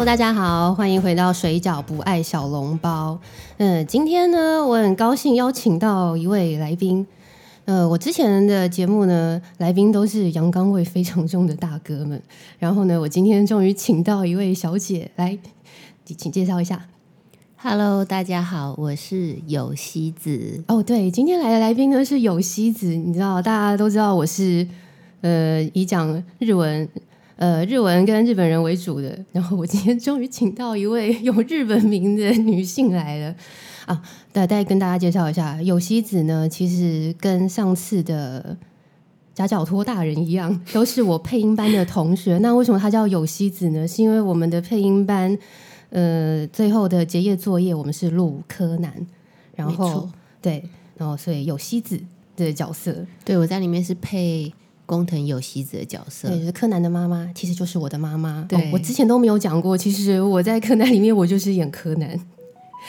Hello，大家好，欢迎回到水饺不爱小笼包。嗯，今天呢，我很高兴邀请到一位来宾。呃，我之前的节目呢，来宾都是阳刚味非常重的大哥们。然后呢，我今天终于请到一位小姐来，请介绍一下。Hello，大家好，我是有希子。哦，对，今天来的来宾呢是有希子，你知道，大家都知道我是呃以讲日文。呃，日文跟日本人为主的，然后我今天终于请到一位有日本名的女性来了啊！再再跟大家介绍一下，有希子呢，其实跟上次的夹脚托大人一样，都是我配音班的同学。那为什么她叫有希子呢？是因为我们的配音班，呃，最后的结业作业我们是录柯南，然后对，然后所以有希子的角色，对我在里面是配。工藤有希子的角色，对，是柯南的妈妈，其实就是我的妈妈。对、哦，我之前都没有讲过，其实我在柯南里面，我就是演柯南，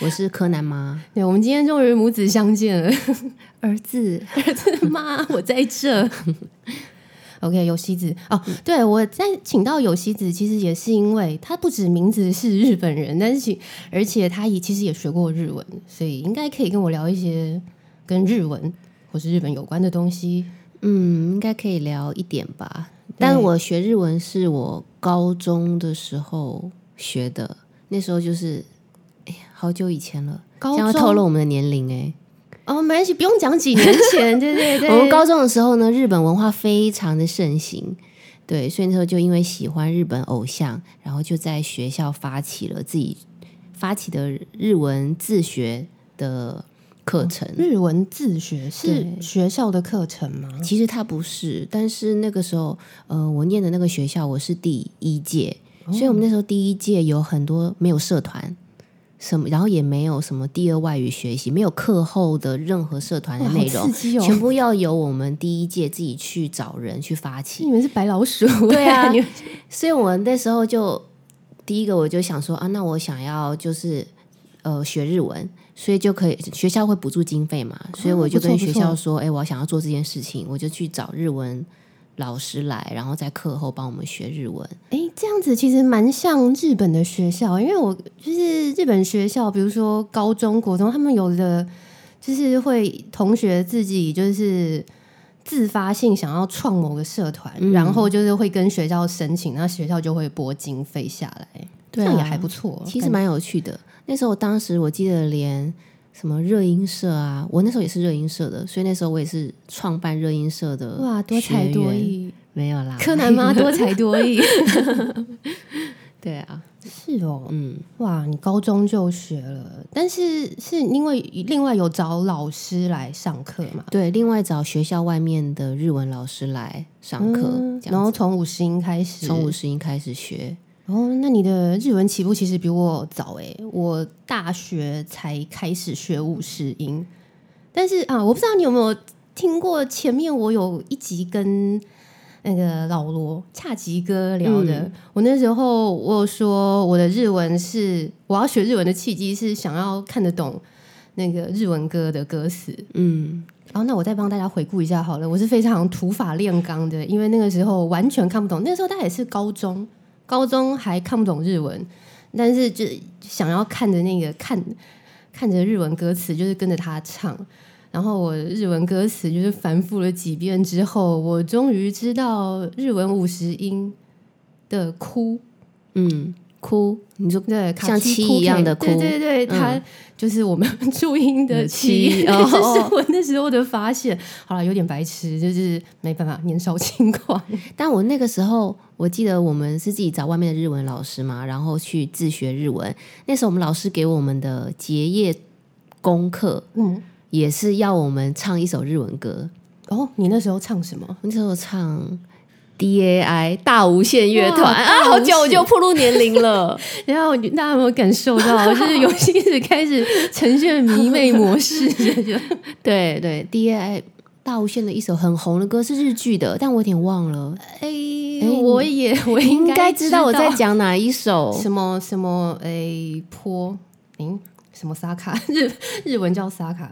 我是柯南妈。对，我们今天终于母子相见了，儿子，儿子妈，我在这。OK，有希子哦，对我在请到有希子，其实也是因为他不止名字是日本人，但是而且他也其实也学过日文，所以应该可以跟我聊一些跟日文或是日本有关的东西。嗯，应该可以聊一点吧。但我学日文是我高中的时候学的，那时候就是哎呀，好久以前了，高中透露我们的年龄哎。哦，没关系，不用讲几年前，对对对。我们高中的时候呢，日本文化非常的盛行，对，所以那时候就因为喜欢日本偶像，然后就在学校发起了自己发起的日文自学的。课程日文自学是学校的课程吗？其实它不是，但是那个时候，呃，我念的那个学校我是第一届，哦、所以我们那时候第一届有很多没有社团，什么，然后也没有什么第二外语学习，没有课后的任何社团的内容，哦、全部要由我们第一届自己去找人去发起。你们是白老鼠，对啊，所以我那时候就第一个我就想说啊，那我想要就是呃学日文。所以就可以，学校会补助经费嘛？所以我就跟学校说：“哎、欸，我想要做这件事情，我就去找日文老师来，然后在课后帮我们学日文。”哎，这样子其实蛮像日本的学校，因为我就是日本学校，比如说高中国中，他们有的就是会同学自己就是自发性想要创某个社团，嗯、然后就是会跟学校申请，那学校就会拨经费下来，对、啊，这样也还不错，其实蛮有趣的。那时候，当时我记得连什么热音社啊，我那时候也是热音社的，所以那时候我也是创办热音社的。哇，多才多艺，没有啦，柯南妈多才多艺。对啊，是哦，嗯，哇，你高中就学了，但是是因为另外有找老师来上课嘛？对，另外找学校外面的日文老师来上课，嗯、然后从五十音开始，从五十音开始学。哦，那你的日文起步其实比我早诶，我大学才开始学五十音。但是啊，我不知道你有没有听过前面我有一集跟那个老罗恰吉哥聊的。嗯、我那时候我有说我的日文是我要学日文的契机是想要看得懂那个日文歌的歌词。嗯，然后那我再帮大家回顾一下好了，我是非常土法炼钢的，因为那个时候完全看不懂。那个时候大概也是高中。高中还看不懂日文，但是就想要看着那个看看着日文歌词，就是跟着他唱。然后我日文歌词就是反复了几遍之后，我终于知道日文五十音的哭，嗯，哭，你说对，像七一样的哭，对对对，他、嗯、就是我们 注音的七，这、哦、是我那时候的发现。好了，有点白痴，就是没办法，年少轻狂。但我那个时候。我记得我们是自己找外面的日文老师嘛，然后去自学日文。那时候我们老师给我们的结业功课，嗯，也是要我们唱一首日文歌。哦，你那时候唱什么？那时候唱 D A I 大无限乐团啊，好久我就步入年龄了。然后大家有没有感受到，就是游戏始开始呈现迷妹模式？对对，D A I。大无限的一首很红的歌是日剧的，但我有点忘了。哎、欸，我也我应该知道我在讲哪一首？什么什么？哎、欸，坡，嗯，什么萨卡？日日文叫萨卡，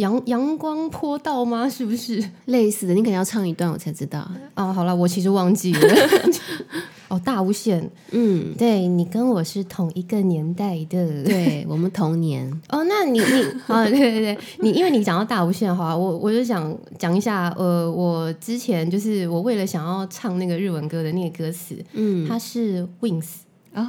阳阳光坡道吗？是不是类似的？你可能要唱一段我才知道。哦，好了，我其实忘记了。哦，大无限，嗯，对你跟我是同一个年代的，对我们同年。哦，那你你啊，对对对，你因为你讲到大无限的话，我我就想讲一下，呃，我之前就是我为了想要唱那个日文歌的那个歌词，嗯，它是 Wings 哦，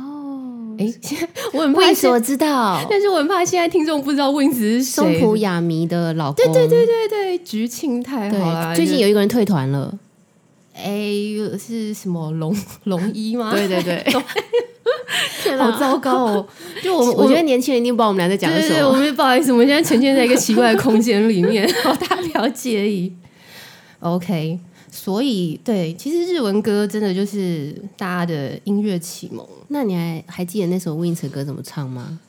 哎，我很怕为现我知道 但是我很怕现在听众不知道 Wings 是松谁。浦亚弥的老公，对对对对对，菊庆太好了。最近有一个人退团了。哎是什么龙 龙一吗？对对对，好糟糕哦！就我们我觉得年轻人一定不知道我们俩在讲什么对，我。们不好意思，我们现在沉浸在一个奇怪的空间里面，好，大家不要介意。OK，所以对，其实日文歌真的就是大家的音乐启蒙。那你还还记得那首 Wins 的歌怎么唱吗？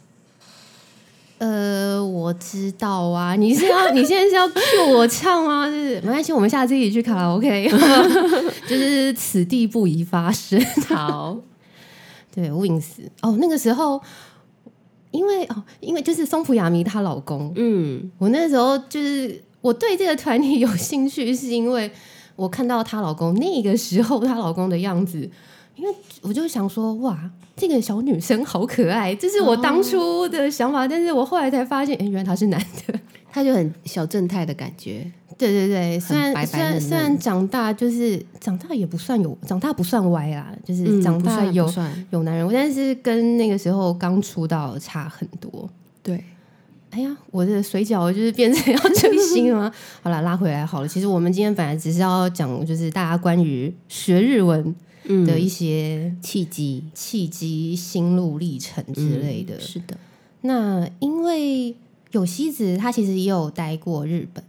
呃，我知道啊，你是要你现在是要 cue 我唱吗？就是没关系，我们下次一起去卡拉 OK，就是此地不宜发生。好，对，Wins 哦，那个时候因为哦，因为就是松浦亚弥她老公，嗯，我那时候就是我对这个团体有兴趣，是因为我看到她老公那个时候她老公的样子，因为我就想说，哇，这个小女生好可爱，这是我当初的想法，但是我后来才发现，哎，原来他是男的。他就很小正太的感觉。对对对，虽然虽然虽然长大就是长大也不算有长大不算歪啦，就是嗯，长大有、有男人味，但是跟那个时候刚出道差很多。对，哎呀，我的水饺就是变成要追星了吗？好了，拉回来好了。其实我们今天本来只是要讲，就是大家关于学日文嗯的一些契机契机、心路历程之类的。嗯是的，那因为有希子他其实也有待过日本。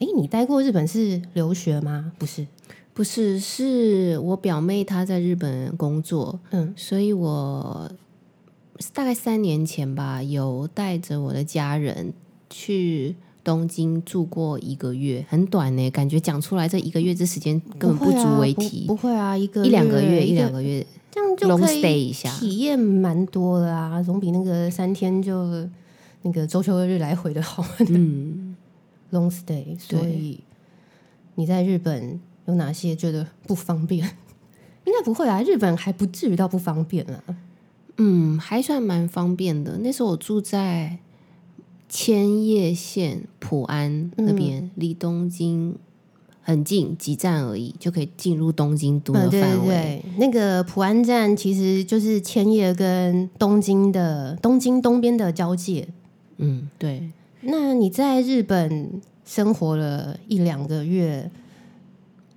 哎，你待过日本是留学吗？不是，不是，是我表妹她在日本工作，嗯，所以我大概三年前吧，有带着我的家人去东京住过一个月，很短呢，感觉讲出来这一个月这时间根本不足为提，不会啊，一个一两个月，一两个个月这样就可以，体验蛮多的啊，总比那个三天就那个周休二日来回的好。嗯，long stay，所以你在日本有哪些觉得不方便？应该不会啊，日本还不至于到不方便啊。嗯，还算蛮方便的。那时候我住在千叶县普安那边，离东京很近，几站而已，就可以进入东京都的嗯，对对范围。对，那个普安站其实就是千叶跟东京的东京东边的交界。嗯，对。那你在日本生活了一两个月，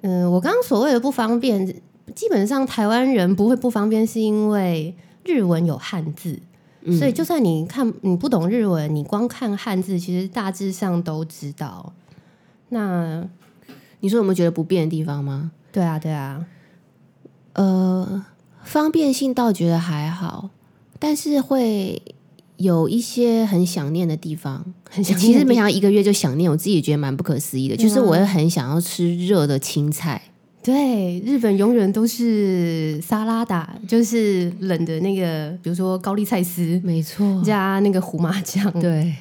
嗯，我刚刚所谓的不方便，基本上台湾人不会不方便，是因为日文有汉字，嗯所以就算你看你不懂日文，你光看汉字，其实大致上都知道。那你说有没有觉得不便的地方吗？对啊，对啊，呃，方便性倒觉得还好，但是会有一些很想念的地方。很想其实没想到一个月就想念，我自己也觉得蛮不可思议的。就是我会很想要吃热的青菜，对，日本永远都是沙拉达，就是冷的那个，比如说高丽菜丝没错，加那个胡麻酱。对，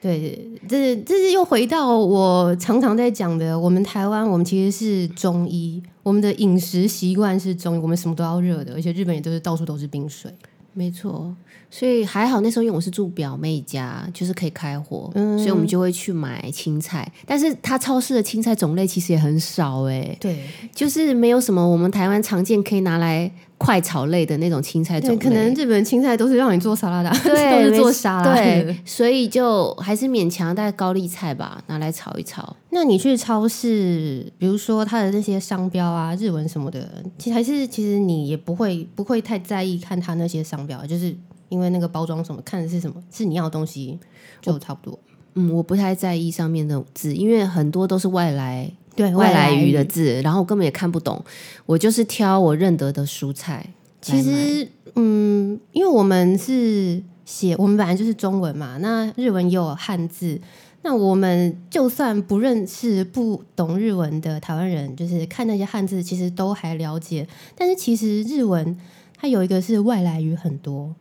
对，这这是又回到我常常在讲的，我们台湾我们其实是中医，我们的饮食习惯是中医，我们什么都要热的，而且日本也都是到处都是冰水。没错。所以还好那时候因为我是住表妹家，就是可以开火，嗯所以我们就会去买青菜。但是它超市的青菜种类其实也很少哎、对，就是没有什么我们台湾常见可以拿来快炒类的那种青菜种，类。可能日本青菜都是让你做沙拉的，对，都是做沙拉的对。，所以就还是勉强带高丽菜吧，拿来炒一炒。那你去超市，比如说它的那些商标啊、日文什么的，其实还是其实你也不会不会太在意看它那些商标，就是因为那个包装什么看的是什么是你要的东西就差不多。嗯，我不太在意上面的字，因为很多都是外来对外来语的字，然后我根本也看不懂。我就是挑我认得的蔬菜。其实，嗯，因为我们是写，我们本来就是中文嘛，那日文也有汉字。那我们就算不认识、不懂日文的台湾人，就是看那些汉字，其实都还了解。但是其实日文它有一个是外来语很多，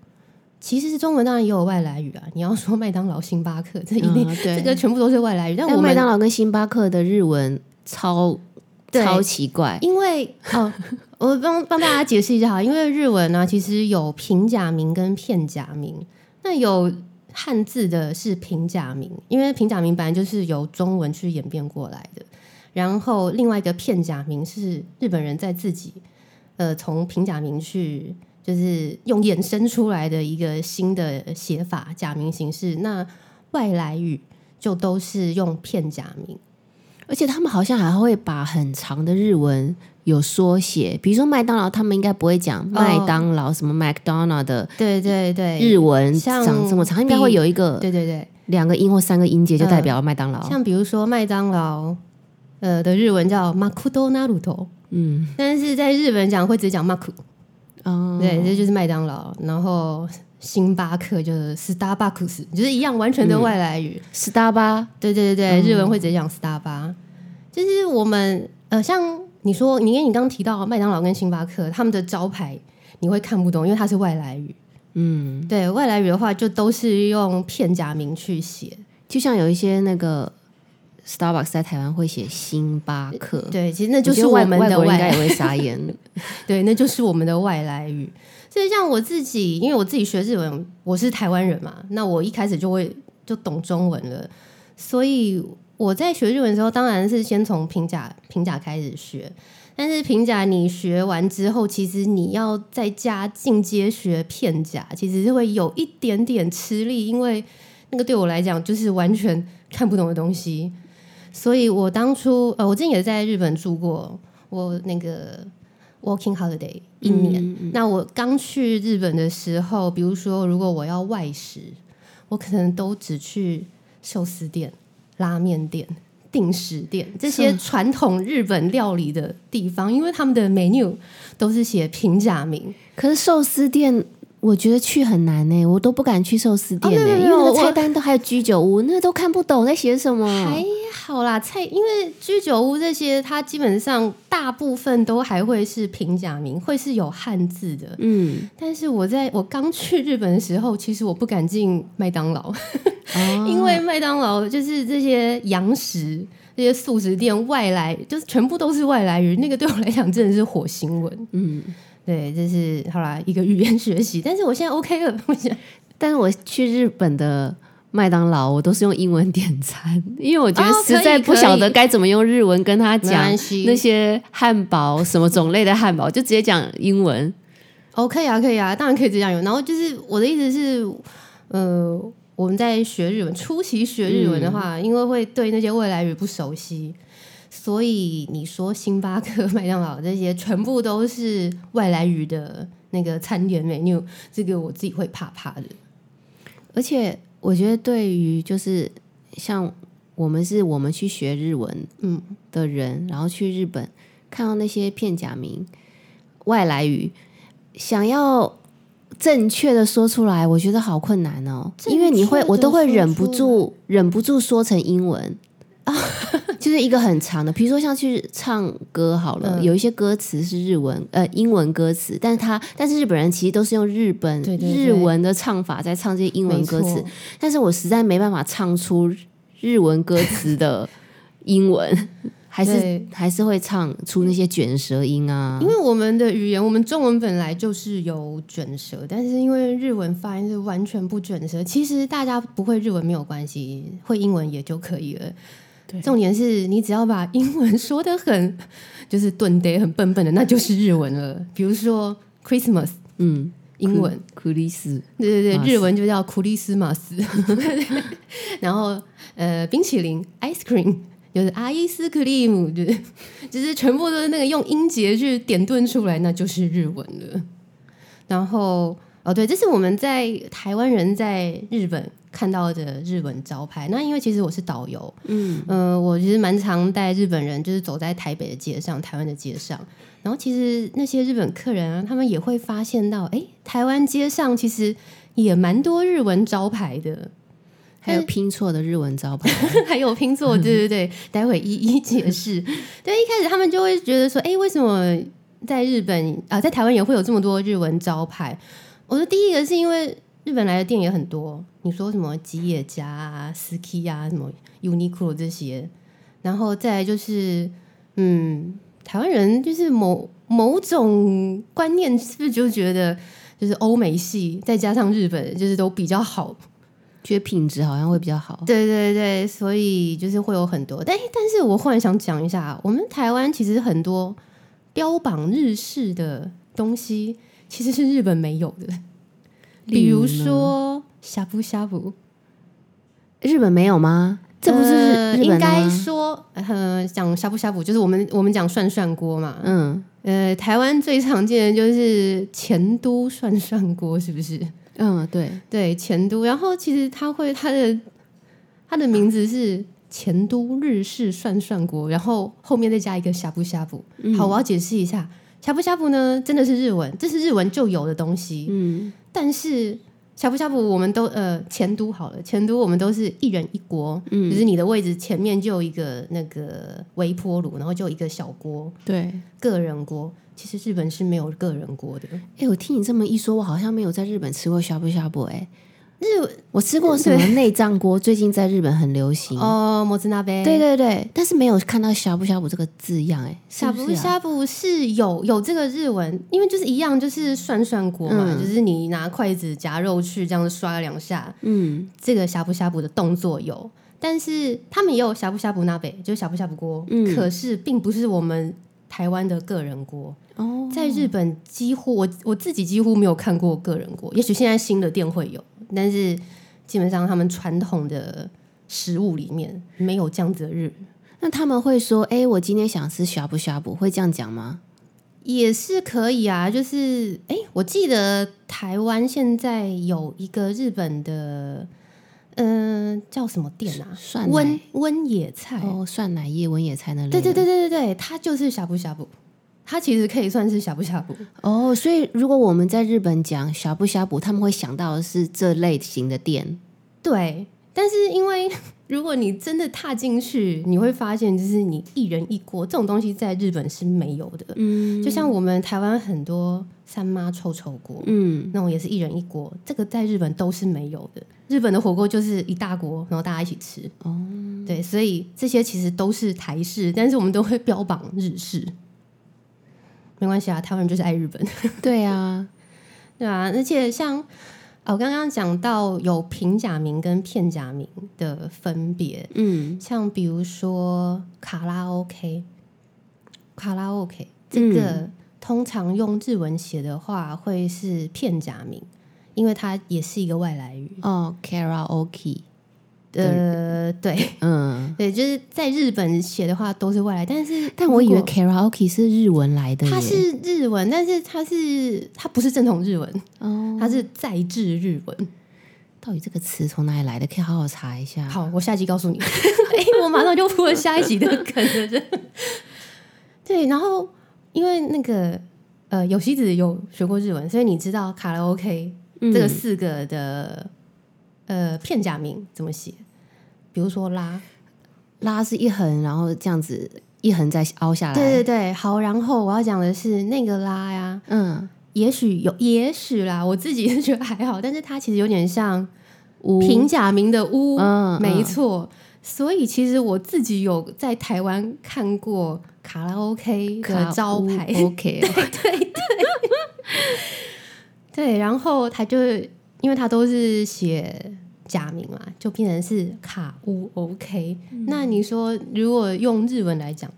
其实是中文当然也有外来语啊。你要说麦当劳、星巴克，这一定、这个全部都是外来语。但我麦当劳跟星巴克的日文超超奇怪。因为哦，我帮帮大家解释一下哈，因为日文呢，其实有平假名跟片假名。那有汉字的是平假名，因为平假名本来就是由中文去演变过来的。然后另外一个片假名是日本人在自己呃从平假名去就是用衍生出来的一个新的写法假名形式。那外来语就都是用片假名，而且他们好像还会把很长的日文。有缩写，比如说麦当劳，他们应该不会讲麦当劳什么 McDonald 的，对对对，日文长这么长，应该会有一个对对对。两个音或三个音节就代表麦当劳。像比如说麦当劳，呃的日文叫 McDonald，嗯，但是在日本讲会直接讲 Mac，哦，对，这就是麦当劳。然后星巴克就是 Starbucks，就是一样完全的外来语，Starbucks，对对对对，日文会直接讲 Starbucks，就是我们呃像。你说，你因为你刚刚提到麦当劳跟星巴克他们的招牌，你会看不懂，因为它是外来语。嗯，对外来语的话，就都是用片假名去写，就像有一些那个 Starbucks 在台湾会写星巴克，对，其实那就是我们的外应该也会傻眼。对，那就是我们的外来语。所以像我自己，因为我自己学日文，我是台湾人嘛，那我一开始就会就懂中文了，所以。我在学日文的时候，当然是先从平假平假开始学，但是平假你学完之后，其实你要再加进阶学片假，其实是会有一点点吃力，因为那个对我来讲就是完全看不懂的东西。所以我当初呃，我之前也在日本住过，我那个 working holiday 一年。那我刚去日本的时候，比如说如果我要外食，我可能都只去寿司店。拉面店、定时店这些传统日本料理的地方，因为他们的 menu 都是写平假名。可是寿司店，我觉得去很难呢，我都不敢去寿司店呢，因为那个菜单都还有居酒屋，那都看不懂在写什么。还好啦，菜因为居酒屋这些，它基本上大部分都还会是平假名，会是有汉字的。嗯，但是我在我刚去日本的时候，其实我不敢进麦当劳。因为麦当劳就是这些洋食、这些素食店外来，就是全部都是外来人。那个对我来讲真的是火星文。嗯，对，这是好啦，一个语言学习。但是我现在 OK 了，我想。但是我去日本的麦当劳，我都是用英文点餐，因为我觉得实在不晓得该怎么用日文跟他讲那些汉堡什么种类的汉堡，就直接讲英文。OK 啊，可以啊，当然可以这样用。然后就是我的意思是，呃。我们在学日文，初期学日文的话，因为会对那些外来语不熟悉，所以你说星巴克、麦当劳这些全部都是外来语的那个餐点 menu，这个我自己会怕怕的。而且我觉得，对于就是像我们是我们去学日文嗯的人，然后去日本看到那些片假名、外来语，想要。正确的说出来，我觉得好困难哦，因为你会，我都会忍不住，忍不住说成英文啊，就是一个很长的，比如说像去唱歌好了，有一些歌词是日文，呃，英文歌词，但是他，但是日本人其实都是用日本日文的唱法在唱这些英文歌词，但是我实在没办法唱出日文歌词的英文。还是还是会唱出那些卷舌音啊，因为我们的语言，我们中文本来就是有卷舌，但是因为日文发音是完全不卷舌。其实大家不会日文没有关系，会英文也就可以了。对，重点是你只要把英文说的很 就是顿得很笨笨的，那就是日文了。比如说 Christmas，嗯，英文库里斯，对对对，日文就叫库里斯马斯。然后呃，冰淇淋 ice cream。就是阿伊斯克利姆，就 是就是全部都是那个用音节去点顿出来，那就是日文了。然后哦，对，这是我们在台湾人在日本看到的日文招牌。那因为其实我是导游，嗯呃，我其实蛮常带日本人，就是走在台北的街上、台湾的街上。然后其实那些日本客人啊，他们也会发现到，哎，台湾街上其实也蛮多日文招牌的。还有拼错的日文招牌，还有拼错，对对对，待会一一解释。对，一开始他们就会觉得说，哎，为什么在日本啊，在台湾也会有这么多日文招牌？我说第一个是因为日本来的店也很多，你说什么吉野家啊、s k i 啊、什么 Uniqlo 这些，然后再来就是，嗯，台湾人就是某某种观念，是不是就觉得就是欧美系再加上日本，就是都比较好？觉得品质好像会比较好。对对对，所以就是会有很多。但但是我忽然想讲一下，我们台湾其实很多标榜日式的东西，其实是日本没有的。比如说呷哺呷哺，日本没有吗？这不是应该？说，呃，讲呷哺呷哺，就是我们我们讲涮涮锅嘛。嗯呃，台湾最常见的就是前都涮涮锅，是不是？嗯，对，对，前都。然后其实它会它的它的名字是前都日式涮涮锅，然后后面再加一个呷哺呷哺。好，我要解释一下，呷哺呷哺呢真的是日文，这是日文就有的东西。嗯但是呷哺呷哺我们都呃前都好了，前都我们都是一人一锅，嗯就是你的位置前面就有一个那个微波炉，然后就有一个小锅，对。个人锅。其实日本是没有个人锅的，哎、我听你这么一说，我好像没有在日本吃过呷哺呷哺。哎，日我吃过什么内脏锅，最近在日本很流行。哦，摩兹那杯。对对对，但是没有看到呷哺呷哺这个字样。哎，是呷哺呷哺是有有这个日文，因为就是一样，就是涮涮锅嘛，嗯。就是你拿筷子夹肉去这样刷两下，嗯。这个呷哺呷哺的动作有，但是他们也有呷哺呷哺那杯，就是呷哺呷哺锅，嗯。可是并不是我们台湾的个人锅，哦，在日本几乎我我自己几乎没有看过个人锅，也许现在新的店会有，但是基本上他们传统的食物里面没有这样子的日那他们会说，哎、我今天想吃呷哺呷哺，会这样讲吗？也是可以啊，就是哎，我记得台湾现在有一个日本的，嗯、叫什么店啊？涮温温野菜。哦，涮奶叶、温野菜那里。对对。对对对对，它就是呷哺呷哺，它其实可以算是呷哺呷哺。哦，所以如果我们在日本讲呷哺呷哺，他们会想到的是这类型的店。对，但是因为如果你真的踏进去，你会发现，就是你一人一锅这种东西在日本是没有的。嗯就像我们台湾很多三妈臭臭锅，嗯，那种也是一人一锅，这个在日本都是没有的。日本的火锅就是一大锅，然后大家一起吃。哦，对，所以这些其实都是台式，但是我们都会标榜日式。没关系啊，台湾人就是爱日本，对啊，对啊。而且像啊我刚刚讲到有平假名跟片假名的分别，嗯像比如说卡拉 OK，卡拉 OK 这个、通常用日文写的话会是片假名，因为它也是一个外来语。哦，karaoke，呃，对嗯，对，就是在日本写的话都是外来，但是但我以为 karaoke 是日文来的，它是日文，但是它是它不是正统日文，哦，它是在制日文。到底这个词从哪里来的？可以好好查一下。好，我下集告诉你。哎、我马上就铺了下一集的梗了。这对，然后因为那个呃，有希子有学过日文，所以你知道卡拉 OK 嗯这个四个的、呃片假名怎么写？比如说拉，拉是一横，然后这样子一横再凹下来。对对对，好。然后我要讲的是那个拉呀，嗯，也许有，也许啦，我自己是觉得还好，但是它其实有点像乌平假名的屋，嗯没错。所以其实我自己有在台湾看过卡拉 OK 的招牌，OK，对，然后他就因为他都是写假名嘛，就变成是卡屋 OK、那你说如果用日文来讲，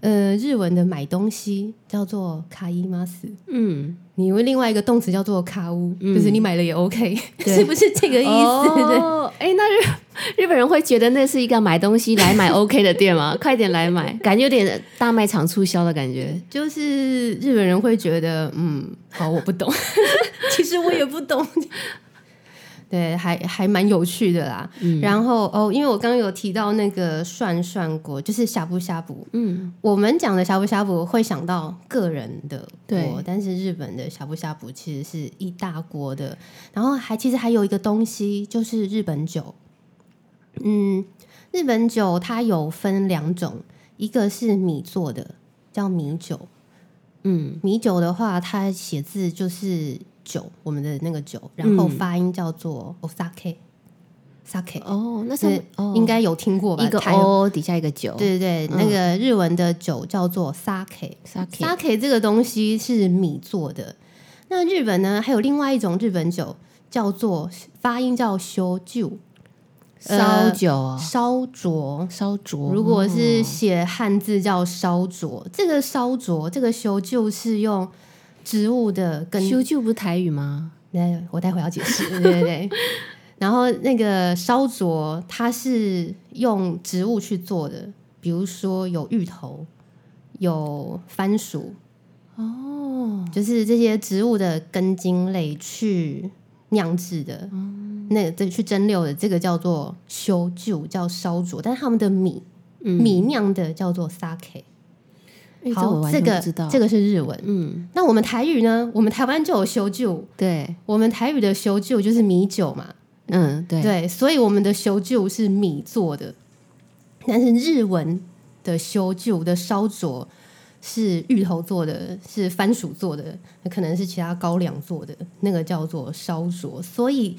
呃，日文的买东西叫做卡伊马斯，嗯，你用另外一个动词叫做卡屋，嗯就是你买了也 OK，是不是这个意思？对。哦，哎，那日日本人会觉得那是一个买东西来买 OK 的店吗？快点来买，感觉有点大卖场促销的感觉。就是日本人会觉得，嗯，好，我不懂，其实我也不懂，对，还还蛮有趣的啦。嗯然后哦，因为我刚刚有提到那个涮涮锅，就是呷哺呷哺，嗯，我们讲的呷哺呷哺会想到个人的对锅，但是日本的呷哺呷哺其实是一大锅的。然后还其实还有一个东西，就是日本酒。嗯，日本酒它有分两种，一个是米做的，叫米酒。嗯，米酒的话，它写字就是酒，我们的那个酒，然后嗯发音叫做 osake。sake，哦，那是应该有听过吧？一个台 O 底下一个酒，对对那个日文的酒叫做 sake。，sake，sake 这个东西是米做的。那日本呢，还有另外一种日本酒叫做发音叫修酒烧酒哦，烧灼。烧灼。如果是哦写汉字叫烧灼，这个烧灼这个修就是用植物的根修旧不是台语吗？那我待会要解释，对对对。然后那个烧灼，它是用植物去做的，比如说有芋头、有番薯，哦，就是这些植物的根茎类去酿制的。那个这去蒸馏的，这个叫做修旧，叫烧灼。但是他们的米、米酿的叫做 sake。好，完这个。这个是日文。嗯，那我们台语呢？我们台湾就有修旧，对，我们台语的修旧就是米酒嘛。嗯，对，对，所以我们的修旧是米做的，但是日文的修旧的烧灼是芋头做的，是番薯做的，可能是其他高粱做的，那个叫做烧灼。所以，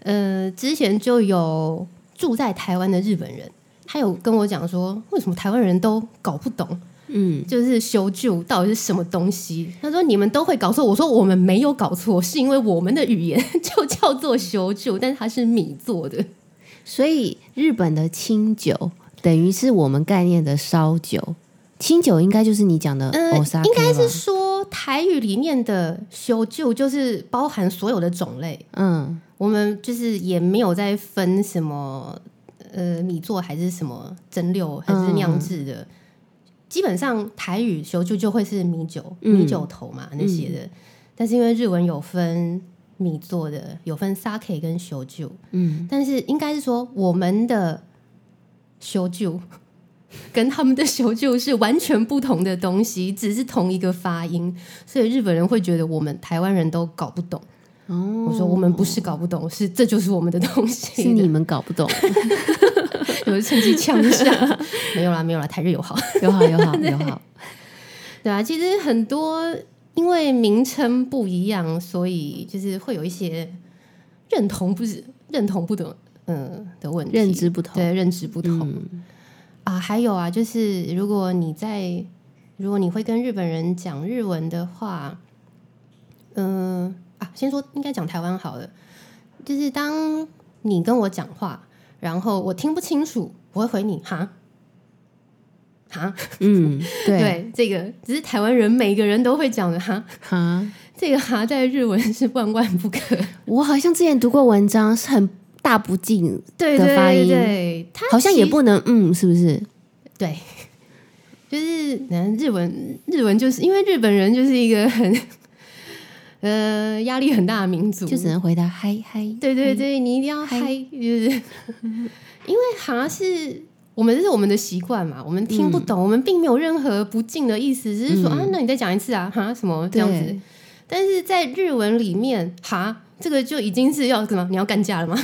呃，之前就有住在台湾的日本人，他有跟我讲说，为什么台湾人都搞不懂嗯，就是修旧到底是什么东西？他说你们都会搞错，我说我们没有搞错，是因为我们的语言 就叫做修旧，但是它是米做的。所以日本的清酒等于是我们概念的烧酒，清酒应该就是你讲的呃，应该是说台语里面的修旧就是包含所有的种类，嗯。我们就是也没有在分什么呃米做还是什么蒸馏还是酿制的。基本上台语修旧就会是米酒、嗯。米酒头嘛那些的，但是因为日文有分米做的，有分 sake 跟修旧，嗯，但是应该是说我们的修旧 跟他们的修旧是完全不同的东西，只是同一个发音，所以日本人会觉得我们台湾人都搞不懂。哦，我说我们不是搞不懂，是这就是我们的东西。是你们搞不懂，有趁机呛一下，没有啦，没有啦，台日友好。友好友好 友好，对啊，其实很多因为名称不一样，所以就是会有一些认同不是认同不懂嗯的问题，认知不同，对认知不同。嗯。啊，还有啊，就是如果你在，如果你会跟日本人讲日文的话，嗯、啊，先说应该讲台湾好了，就是当你跟我讲话，然后我听不清楚，我会回你哈？哈，嗯，对，对，这个只是台湾人每个人都会讲的哈，哈，这个哈在日文是万万不可，我好像之前读过文章，是很大不敬，对的发音。对，它好像也不能嗯，是不是？对，就是嗯，日文日文就是因为日本人就是一个很呃压力很大的民族，就只能回答嗨嗨，对对对，你一定要嗨嗨，就是 因为哈是我们这是我们的习惯嘛，我们听不懂，我们并没有任何不敬的意思，只是说、嗯啊，那你再讲一次啊，哈什么这样子。但是在日文里面，哈这个就已经是要什么？你要干架了吗？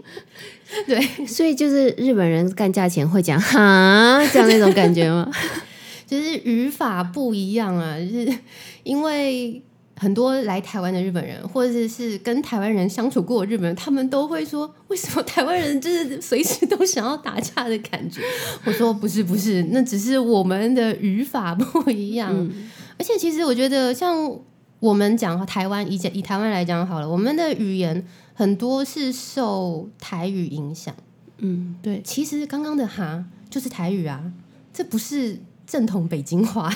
对，所以就是日本人干架前会讲哈这样那种感觉吗？就是语法不一样啊，就是因为很多来台湾的日本人，或者是跟台湾人相处过的日本人，他们都会说，为什么台湾人就是随时都想要打架的感觉？我说不是不是，那只是我们的语法不一样。嗯而且其实我觉得，像我们讲台湾，以以台湾来讲好了，我们的语言很多是受台语影响。嗯，对，其实刚刚的哈就是台语啊，这不是正统北京话。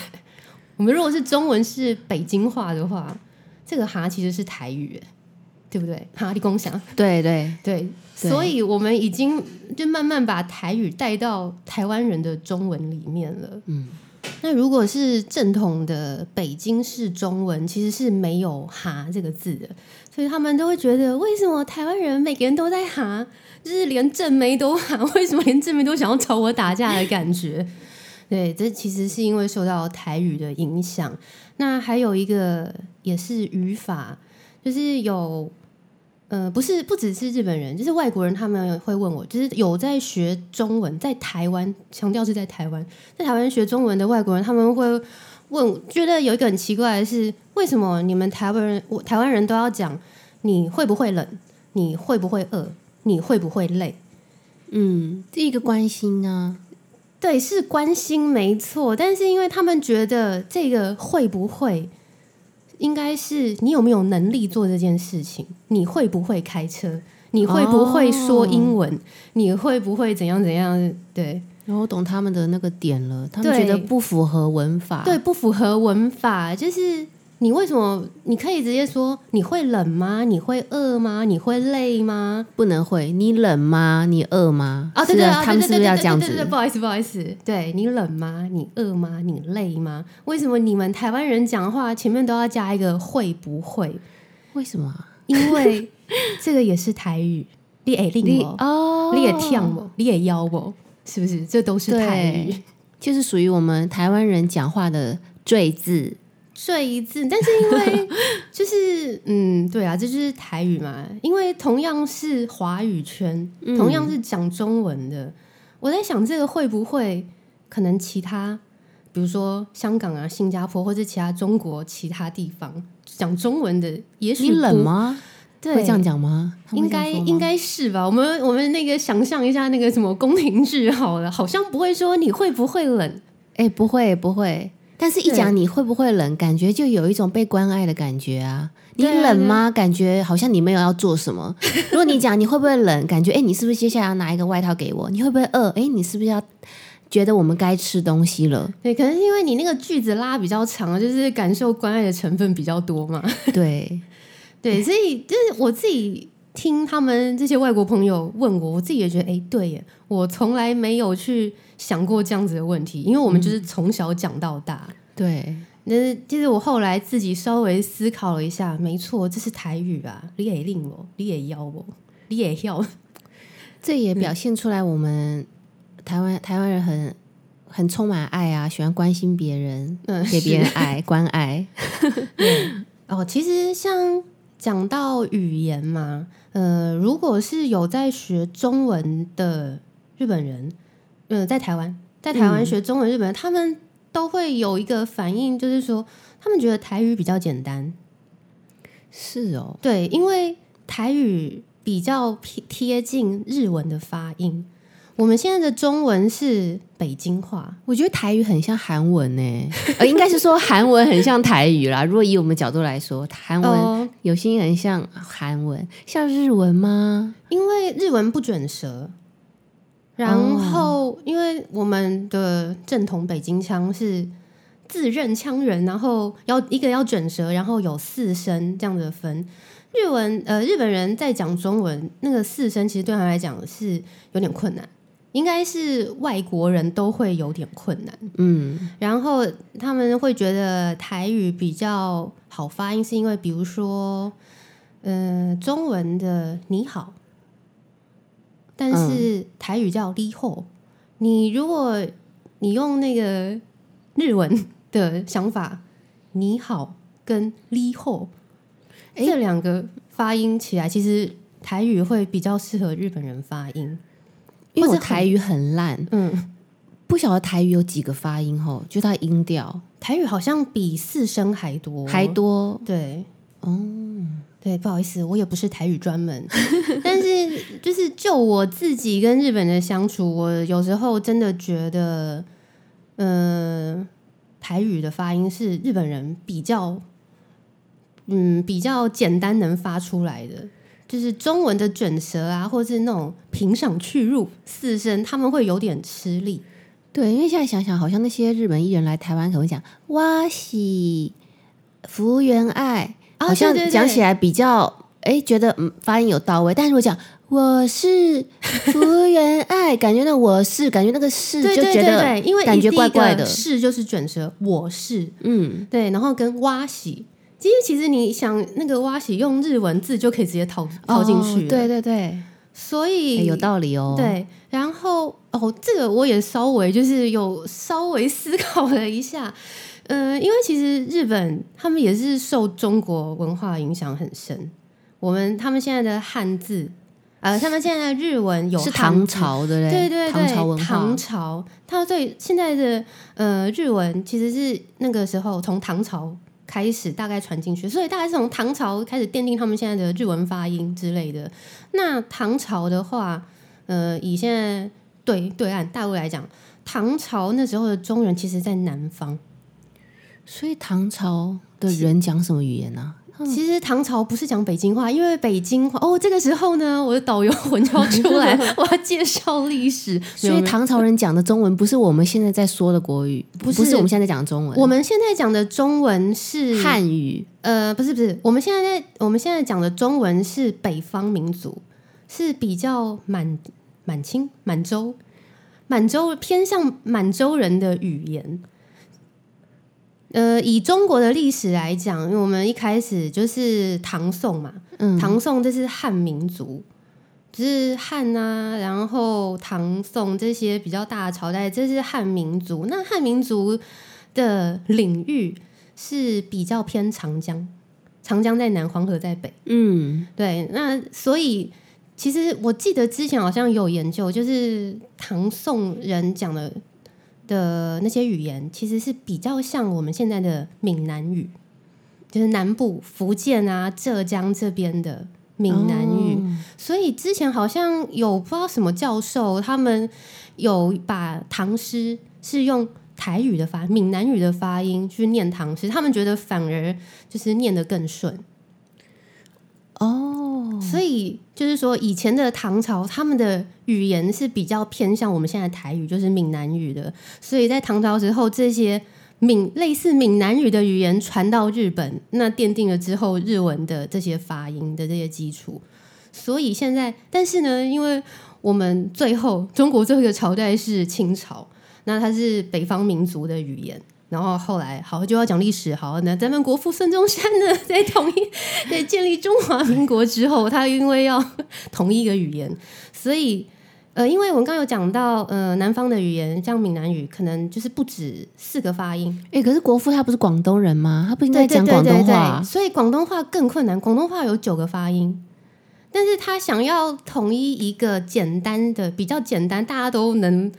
我们如果是中文是北京话的话，这个哈其实是台语，对不对？哈，利共享对对，对，对所以我们已经就慢慢把台语带到台湾人的中文里面了。嗯，那如果是正统的北京式中文，其实是没有“哈”这个字的，所以他们都会觉得，为什么台湾人每个人都在哈，就是连正妹都哈，为什么连正妹都想要找我打架的感觉？对，这其实是因为受到台语的影响。那还有一个也是语法，就是有。呃，不是，不只是日本人，就是外国人，他们会问我，就是有在学中文，在台湾，强调是在台湾，在台湾学中文的外国人，他们会问，觉得有一个很奇怪的是，为什么你们台湾人，我台湾人都要讲你会不会冷，你会不会饿，你会不会累？嗯，第一个关心啊，对，是关心没错，但是因为他们觉得这个会不会，应该是你有没有能力做这件事情，你会不会开车，你会不会说英文，你会不会怎样怎样？对，然后懂他们的那个点了，他们觉得不符合文法，对，不符合文法，就是。你为什么？你可以直接说你会冷吗？你会饿吗？你会累吗？不能会。你冷吗？你饿吗？啊，对对他们是不是要这样子？不好意思，不好意思。对你冷吗？你饿吗？你累吗？为什么你们台湾人讲话前面都要加一个会不会？为什么？因为 这个也是台语。你也令我哦，你也跳我，你也邀我，是不是？这都是台语，就是属于我们台湾人讲话的赘字。睡一次，但是因为就是嗯，对啊，这就是台语嘛。因为同样是华语圈，同样是讲中文的，我在想这个会不会可能其他，比如说香港啊、新加坡或者其他中国其他地方讲中文的，也许冷吗？对，会这样讲吗？应该应该是吧。我们我们那个想象一下那个什么宫廷剧好了，好像不会说你会不会冷？哎，不会不会。但是，一讲你会不会冷，感觉就有一种被关爱的感觉啊！你冷吗？感觉好像你没有要做什么。如果你讲你会不会冷，感觉哎，你是不是接下来要拿一个外套给我？你会不会饿？哎，你是不是要觉得我们该吃东西了？对，可能是因为你那个句子拉比较长，就是感受关爱的成分比较多嘛。对，对，所以就是我自己听他们这些外国朋友问我，我自己也觉得哎，对耶，我从来没有去。想过这样子的问题，因为我们就是从小讲到大。对，那其实我后来自己稍微思考了一下，没错，这是台语啊，你也令我，你也要我，你也要，这也表现出来我们台湾台湾人很很充满爱啊，喜欢关心别人，给别人爱关爱。哦，其实像讲到语言嘛，呃，如果是有在学中文的日本人。嗯，在台湾，在台湾学中文，日本人他们都会有一个反应，就是说他们觉得台语比较简单。是哦，对，因为台语比较贴贴近日文的发音。我们现在的中文是北京话，我觉得台语很像韩文呢，呃，应该是说韩文很像台语啦。如果以我们角度来说，韩文有些很像韩文，像日文吗？因为日文不准舌。然后，因为我们的正统北京腔是自认腔人，然后要一个要卷舌，然后有四声这样的分。日文呃，日本人在讲中文，那个四声其实对他来讲是有点困难，应该是外国人都会有点困难。嗯，然后他们会觉得台语比较好发音，是因为比如说，呃，中文的你好。但是台语叫“离后”，你如果你用那个日文的想法，“你好”跟“离后”这两个发音起来，其实台语会比较适合日本人发音。因为我台语很烂，嗯，不晓得台语有几个发音吼，就它音调，台语好像比四声还多，还多，对，哦。对，不好意思，我也不是台语专门，但是就是就我自己跟日本的相处，我有时候真的觉得，呃，台语的发音是日本人比较，嗯，比较简单能发出来的，就是中文的卷舌啊，或是那种平上去入四声，他们会有点吃力。对，因为现在想想，好像那些日本艺人来台湾，可能讲哇西福原爱。好像讲起来比较哎，觉得嗯发音有到位，但是我讲我是 福原爱，感觉那我是感觉那个是就觉得因为感觉怪怪的，是就是卷舌，我是嗯。对，然后跟挖喜，其实其实你想那个挖喜用日文字就可以直接套套进去，对对对，所以有道理哦。对，然后哦，这个我也稍微就是有稍微思考了一下。嗯，因为其实日本他们也是受中国文化影响很深。我们他们现在的汉字，呃，他们现在的日文有是唐朝的嘞，对对对，唐朝文化。唐朝，他对现在的呃日文其实是那个时候从唐朝开始大概传进去，所以大概是从唐朝开始奠定他们现在的日文发音之类的。那唐朝的话，呃，以现在对对岸大陆来讲，唐朝那时候的中原其实在南方，所以唐朝的人讲什么语言呢、其实唐朝不是讲北京话，因为北京话哦，这个时候呢，我的导游魂就要出来，我要介绍历史。所以唐朝人讲的中文不是我们现在在说的国语，不是不是我们现在在讲的中文，我们现在讲的中文是汉语。呃，不是不是，我们现在在我们现在讲的中文是北方民族，是比较满满清满洲满洲偏向满洲人的语言。呃，以中国的历史来讲，因为我们一开始就是唐宋嘛，嗯唐宋这是汉民族，就是汉啊，然后唐宋这些比较大的朝代，这是汉民族。那汉民族的领域是比较偏长江，长江在南，黄河在北。嗯对，那所以其实我记得之前好像有研究，就是唐宋人讲的的那些语言，其实是比较像我们现在的闽南语，就是南部福建啊、浙江这边的闽南语。哦所以之前好像有不知道什么教授，他们有把唐诗是用台语的发闽南语的发音去念唐诗，他们觉得反而就是念得更顺。哦，所以就是说，以前的唐朝他们的语言是比较偏向我们现在台语，就是闽南语的。所以在唐朝之后，这些闽类似闽南语的语言传到日本，那奠定了之后日文的这些发音的这些基础。所以现在，但是呢，因为我们最后中国最后一个朝代是清朝，那它是北方民族的语言。然后后来好就要讲历史，好，那咱们国父孙中山呢，在统一 在建立中华民国之后，他因为要统一一个语言，所以呃，因为我们刚刚有讲到，呃，南方的语言像闽南语，可能就是不止四个发音，哎、可是国父他不是广东人吗？他不应该对讲广东话？啊对对对所以广东话更困难。广东话有九个发音，但是他想要统一一个简单的、比较简单，大家都能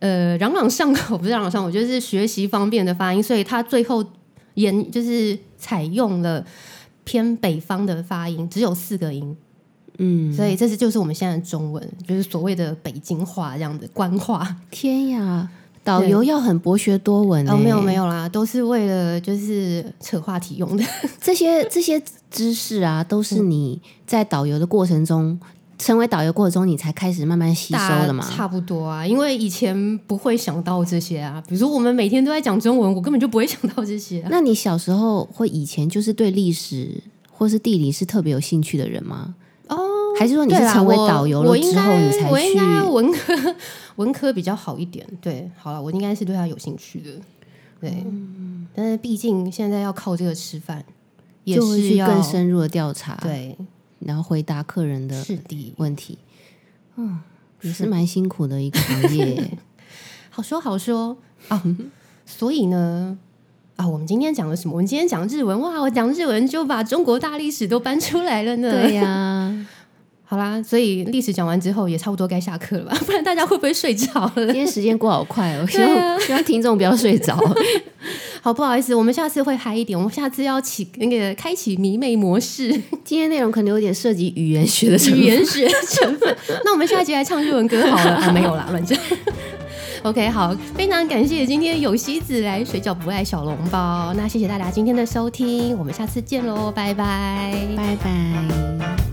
呃朗朗上口，不是朗朗上口，就是学习方便的发音，所以他最后研就是采用了偏北方的发音，只有四个音。嗯，所以这是就是我们现在的中文，就是所谓的北京话这样子官话。天呀，导游要很博学多闻哦，没有没，有啦，都是为了就是扯话题用的。这些这些知识啊，都是你在导游的过程中。成为导游过程中，你才开始慢慢吸收的嘛？差不多啊，因为以前不会想到这些啊。比如说我们每天都在讲中文，我根本就不会想到这些、啊。那你小时候或以前就是对历史或是地理是特别有兴趣的人吗？哦，还是说你是成为我导游了之后，你才去我应该？文科文科比较好一点。对，好了，我应该是对他有兴趣的。对，但是毕竟现在要靠这个吃饭，也是要更深入的调查，，对，然后回答客人的。问题。嗯，也是蛮辛苦的一个行业。好说好说啊，所以呢。啊，我们今天讲了什么？我们今天讲日文，哇！我讲日文就把中国大历史都搬出来了呢。对呀、好啦，所以历史讲完之后也差不多该下课了吧？不然大家会不会睡着了今？天时间过好快哦，希望、啊希望听众不要睡着。好，不好意思，我们下次会嗨一点，我们下次要起那个开启迷妹模式，今天内容可能有点涉及语言学的成分语言学成分。那我们下一集来唱日文歌好了啊？没有啦，乱讲。OK，好，非常感谢今天有希子来水饺不爱小笼包，那谢谢大家今天的收听，我们下次见喽，拜拜。拜拜。